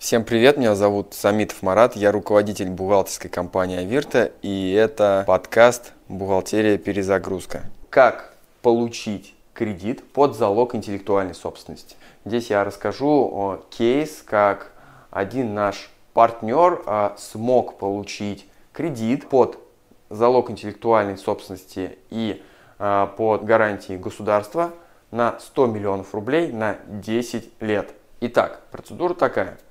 Всем привет, меня зовут Самитов Марат, я руководитель бухгалтерской компании Авирта, и это подкаст «Бухгалтерия. Перезагрузка». Как получить кредит под залог интеллектуальной собственности? Здесь я расскажу кейс, как один наш партнер а, смог получить кредит под залог интеллектуальной собственности и а, под гарантией государства на 100 миллионов рублей на 10 лет. Итак, процедура такая –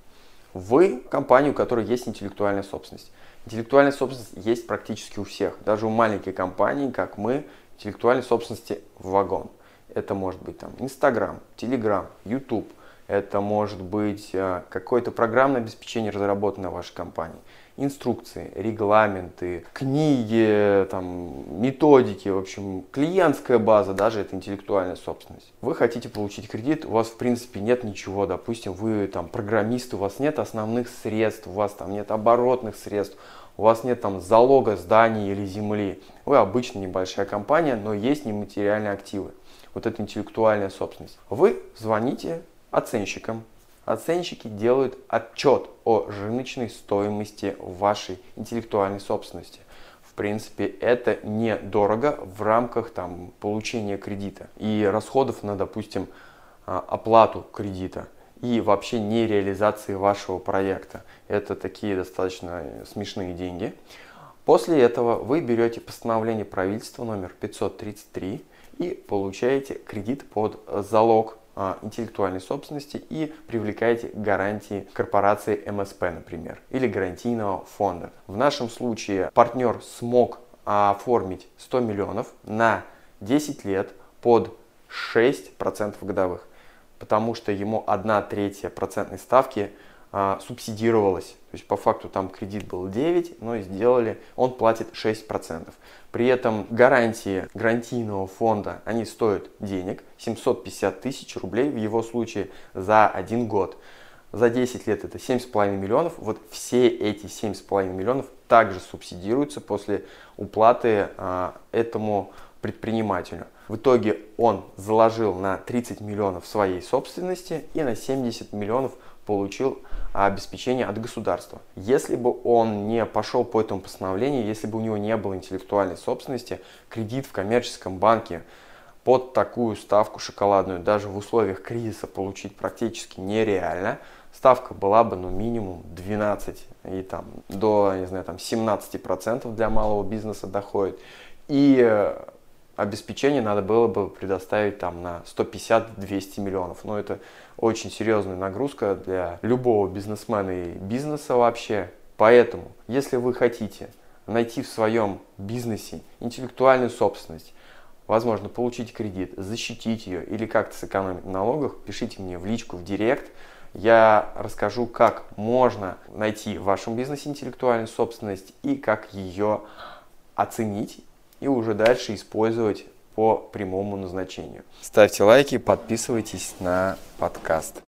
вы компания, у которой есть интеллектуальная собственность. Интеллектуальная собственность есть практически у всех. Даже у маленькой компании, как мы, интеллектуальной собственности в вагон. Это может быть там Инстаграм, Телеграм, Ютуб. Это может быть э, какое-то программное обеспечение, разработанное вашей компании инструкции, регламенты, книги, там, методики, в общем, клиентская база, даже это интеллектуальная собственность. Вы хотите получить кредит, у вас в принципе нет ничего, допустим, вы там программист, у вас нет основных средств, у вас там нет оборотных средств, у вас нет там залога зданий или земли. Вы обычно небольшая компания, но есть нематериальные активы. Вот это интеллектуальная собственность. Вы звоните оценщикам, Оценщики делают отчет о рыночной стоимости вашей интеллектуальной собственности. В принципе, это недорого в рамках там, получения кредита и расходов на, допустим, а, оплату кредита и вообще не реализации вашего проекта. Это такие достаточно смешные деньги. После этого вы берете постановление правительства номер 533 и получаете кредит под залог интеллектуальной собственности и привлекаете гарантии корпорации МСП, например, или гарантийного фонда. В нашем случае партнер смог оформить 100 миллионов на 10 лет под 6% годовых, потому что ему 1 третья процентной ставки а, субсидировалась. То есть по факту там кредит был 9, но сделали, он платит 6%. При этом гарантии гарантийного фонда, они стоят денег, 750 тысяч рублей в его случае за один год. За 10 лет это 7,5 миллионов. Вот все эти 7,5 миллионов также субсидируются после уплаты а, этому предпринимателю. В итоге он заложил на 30 миллионов своей собственности и на 70 миллионов получил обеспечение от государства. Если бы он не пошел по этому постановлению, если бы у него не было интеллектуальной собственности, кредит в коммерческом банке под такую ставку шоколадную даже в условиях кризиса получить практически нереально. Ставка была бы ну минимум 12 и там до не знаю там 17% для малого бизнеса доходит. И э, обеспечение надо было бы предоставить там на 150-200 миллионов. Но это очень серьезная нагрузка для любого бизнесмена и бизнеса вообще. Поэтому, если вы хотите найти в своем бизнесе интеллектуальную собственность, возможно, получить кредит, защитить ее или как-то сэкономить на налогах, пишите мне в личку, в директ. Я расскажу, как можно найти в вашем бизнесе интеллектуальную собственность и как ее оценить и уже дальше использовать по прямому назначению. Ставьте лайки, подписывайтесь на подкаст.